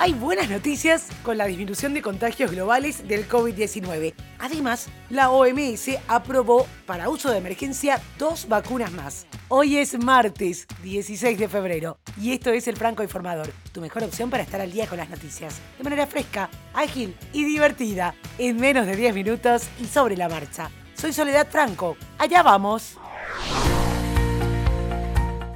hay buenas noticias con la disminución de contagios globales del COVID-19. Además, la OMS aprobó para uso de emergencia dos vacunas más. Hoy es martes 16 de febrero y esto es el Franco Informador, tu mejor opción para estar al día con las noticias, de manera fresca, ágil y divertida, en menos de 10 minutos y sobre la marcha. Soy Soledad Franco, allá vamos.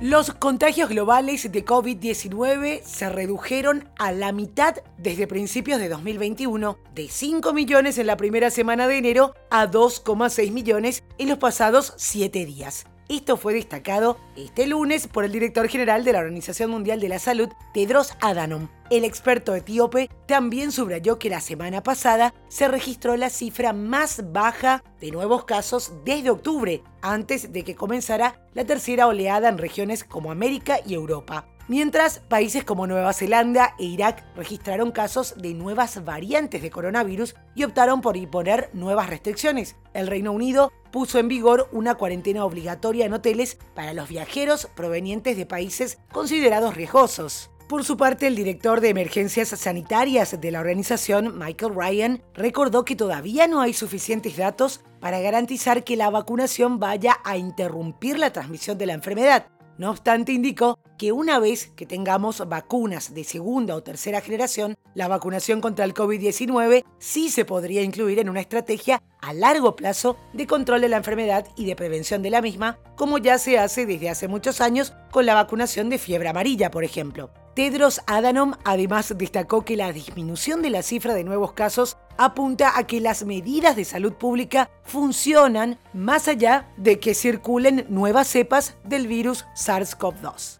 Los contagios globales de COVID-19 se redujeron a la mitad desde principios de 2021, de 5 millones en la primera semana de enero a 2,6 millones en los pasados 7 días. Esto fue destacado este lunes por el director general de la Organización Mundial de la Salud, Tedros Adhanom. El experto etíope también subrayó que la semana pasada se registró la cifra más baja de nuevos casos desde octubre, antes de que comenzara la tercera oleada en regiones como América y Europa mientras países como Nueva Zelanda e Irak registraron casos de nuevas variantes de coronavirus y optaron por imponer nuevas restricciones. El Reino Unido puso en vigor una cuarentena obligatoria en hoteles para los viajeros provenientes de países considerados riesgosos. Por su parte, el director de emergencias sanitarias de la organización, Michael Ryan, recordó que todavía no hay suficientes datos para garantizar que la vacunación vaya a interrumpir la transmisión de la enfermedad. No obstante, indicó que una vez que tengamos vacunas de segunda o tercera generación, la vacunación contra el COVID-19 sí se podría incluir en una estrategia a largo plazo de control de la enfermedad y de prevención de la misma, como ya se hace desde hace muchos años con la vacunación de fiebre amarilla, por ejemplo. Tedros Adhanom además destacó que la disminución de la cifra de nuevos casos apunta a que las medidas de salud pública funcionan más allá de que circulen nuevas cepas del virus SARS-CoV-2.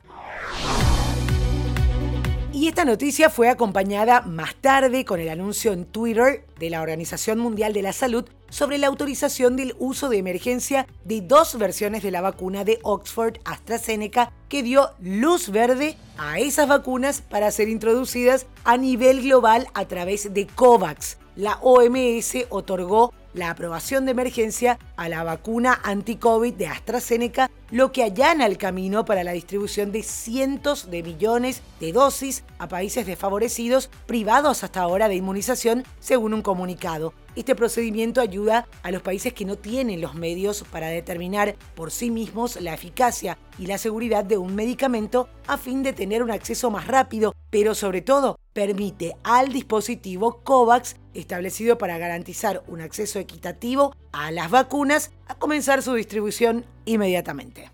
Y esta noticia fue acompañada más tarde con el anuncio en Twitter de la Organización Mundial de la Salud sobre la autorización del uso de emergencia de dos versiones de la vacuna de Oxford AstraZeneca que dio luz verde a esas vacunas para ser introducidas a nivel global a través de COVAX. La OMS otorgó la aprobación de emergencia a la vacuna anti-COVID de AstraZeneca, lo que allana el camino para la distribución de cientos de millones de dosis a países desfavorecidos privados hasta ahora de inmunización, según un comunicado. Este procedimiento ayuda a los países que no tienen los medios para determinar por sí mismos la eficacia y la seguridad de un medicamento a fin de tener un acceso más rápido, pero sobre todo permite al dispositivo COVAX, establecido para garantizar un acceso equitativo a las vacunas, a comenzar su distribución inmediatamente.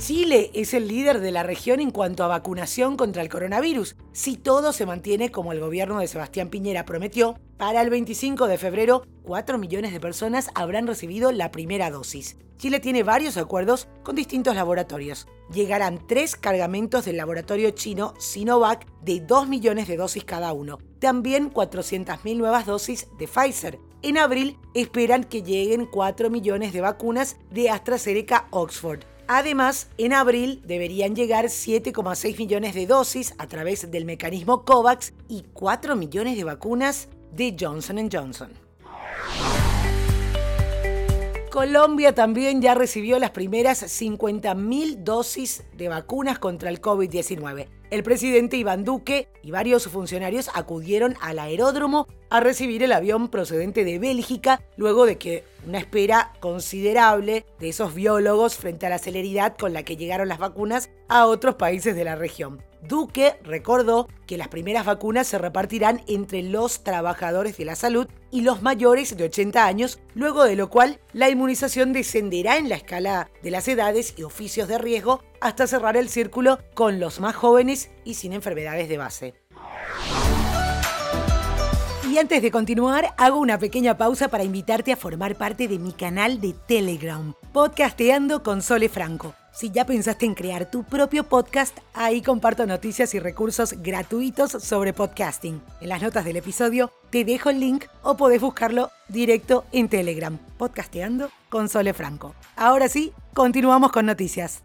Chile es el líder de la región en cuanto a vacunación contra el coronavirus. Si todo se mantiene como el gobierno de Sebastián Piñera prometió, para el 25 de febrero, 4 millones de personas habrán recibido la primera dosis. Chile tiene varios acuerdos con distintos laboratorios. Llegarán tres cargamentos del laboratorio chino Sinovac de 2 millones de dosis cada uno. También 400.000 nuevas dosis de Pfizer. En abril esperan que lleguen 4 millones de vacunas de AstraZeneca Oxford. Además, en abril deberían llegar 7,6 millones de dosis a través del mecanismo COVAX y 4 millones de vacunas de Johnson Johnson. Colombia también ya recibió las primeras 50.000 dosis de vacunas contra el COVID-19. El presidente Iván Duque y varios funcionarios acudieron al aeródromo a recibir el avión procedente de Bélgica luego de que una espera considerable de esos biólogos frente a la celeridad con la que llegaron las vacunas a otros países de la región. Duque recordó que las primeras vacunas se repartirán entre los trabajadores de la salud y los mayores de 80 años, luego de lo cual la inmunización descenderá en la escala de las edades y oficios de riesgo hasta cerrar el círculo con los más jóvenes y sin enfermedades de base. Y antes de continuar, hago una pequeña pausa para invitarte a formar parte de mi canal de Telegram, Podcasteando con Sole Franco. Si ya pensaste en crear tu propio podcast, ahí comparto noticias y recursos gratuitos sobre podcasting. En las notas del episodio te dejo el link o podés buscarlo directo en Telegram, Podcasteando con Sole Franco. Ahora sí, continuamos con noticias.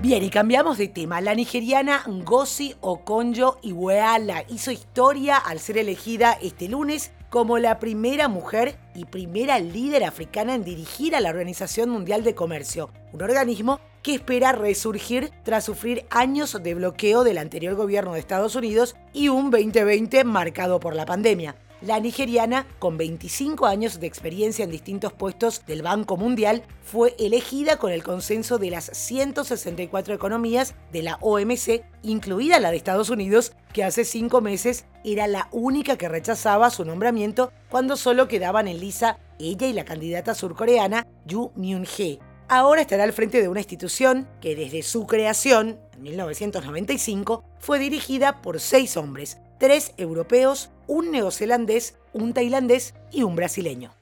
Bien, y cambiamos de tema. La nigeriana Ngozi Okonjo Iweala hizo historia al ser elegida este lunes como la primera mujer y primera líder africana en dirigir a la Organización Mundial de Comercio, un organismo que espera resurgir tras sufrir años de bloqueo del anterior gobierno de Estados Unidos y un 2020 marcado por la pandemia. La nigeriana, con 25 años de experiencia en distintos puestos del Banco Mundial, fue elegida con el consenso de las 164 economías de la OMC, incluida la de Estados Unidos, que hace cinco meses era la única que rechazaba su nombramiento cuando solo quedaban en lisa ella y la candidata surcoreana Yu Myung-hee. Ahora estará al frente de una institución que desde su creación, en 1995, fue dirigida por seis hombres, tres europeos, un neozelandés, un tailandés y un brasileño.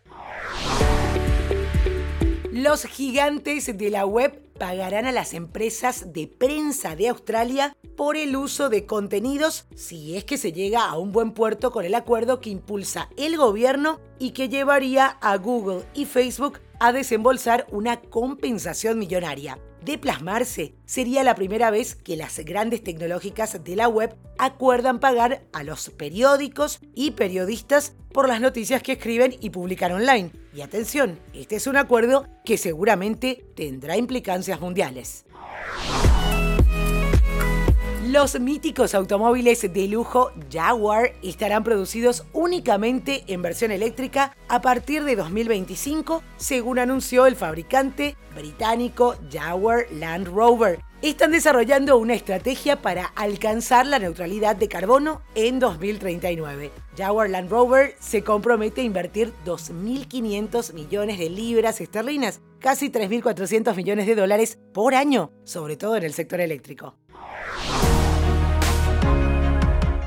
Los gigantes de la web pagarán a las empresas de prensa de Australia por el uso de contenidos si es que se llega a un buen puerto con el acuerdo que impulsa el gobierno y que llevaría a Google y Facebook a desembolsar una compensación millonaria de plasmarse, sería la primera vez que las grandes tecnológicas de la web acuerdan pagar a los periódicos y periodistas por las noticias que escriben y publican online. Y atención, este es un acuerdo que seguramente tendrá implicancias mundiales. Los míticos automóviles de lujo Jaguar estarán producidos únicamente en versión eléctrica a partir de 2025, según anunció el fabricante británico Jaguar Land Rover. Están desarrollando una estrategia para alcanzar la neutralidad de carbono en 2039. Jaguar Land Rover se compromete a invertir 2.500 millones de libras esterlinas, casi 3.400 millones de dólares por año, sobre todo en el sector eléctrico.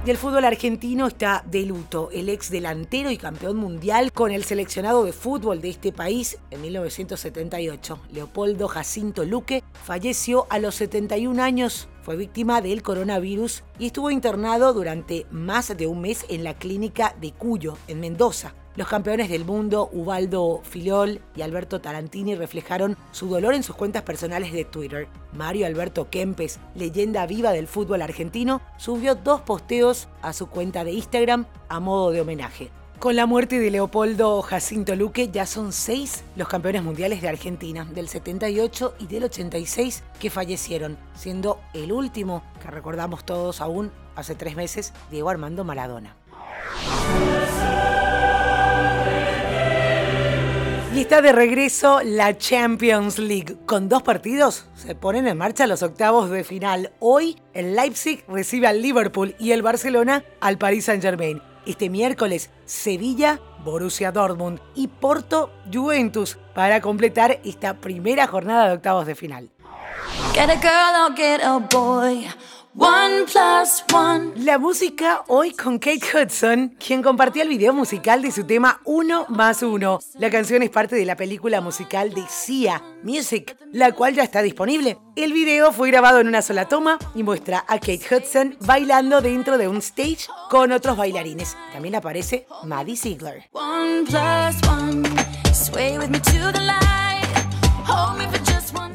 Y el fútbol argentino está de luto. El ex delantero y campeón mundial con el seleccionado de fútbol de este país en 1978, Leopoldo Jacinto Luque, falleció a los 71 años. Fue víctima del coronavirus y estuvo internado durante más de un mes en la clínica de Cuyo, en Mendoza. Los campeones del mundo, Ubaldo Filol y Alberto Tarantini, reflejaron su dolor en sus cuentas personales de Twitter. Mario Alberto Kempes, leyenda viva del fútbol argentino, subió dos posteos a su cuenta de Instagram a modo de homenaje. Con la muerte de Leopoldo Jacinto Luque ya son seis los campeones mundiales de Argentina, del 78 y del 86 que fallecieron, siendo el último que recordamos todos aún hace tres meses, Diego Armando Maradona. Está de regreso la Champions League. Con dos partidos se ponen en marcha los octavos de final. Hoy el Leipzig recibe al Liverpool y el Barcelona al Paris Saint-Germain. Este miércoles Sevilla, Borussia Dortmund y Porto Juventus para completar esta primera jornada de octavos de final. One plus one. La música hoy con Kate Hudson, quien compartió el video musical de su tema Uno más Uno. La canción es parte de la película musical de Sia, Music, la cual ya está disponible. El video fue grabado en una sola toma y muestra a Kate Hudson bailando dentro de un stage con otros bailarines. También aparece Maddie Ziegler. One plus one, sway with me to the light, hold me for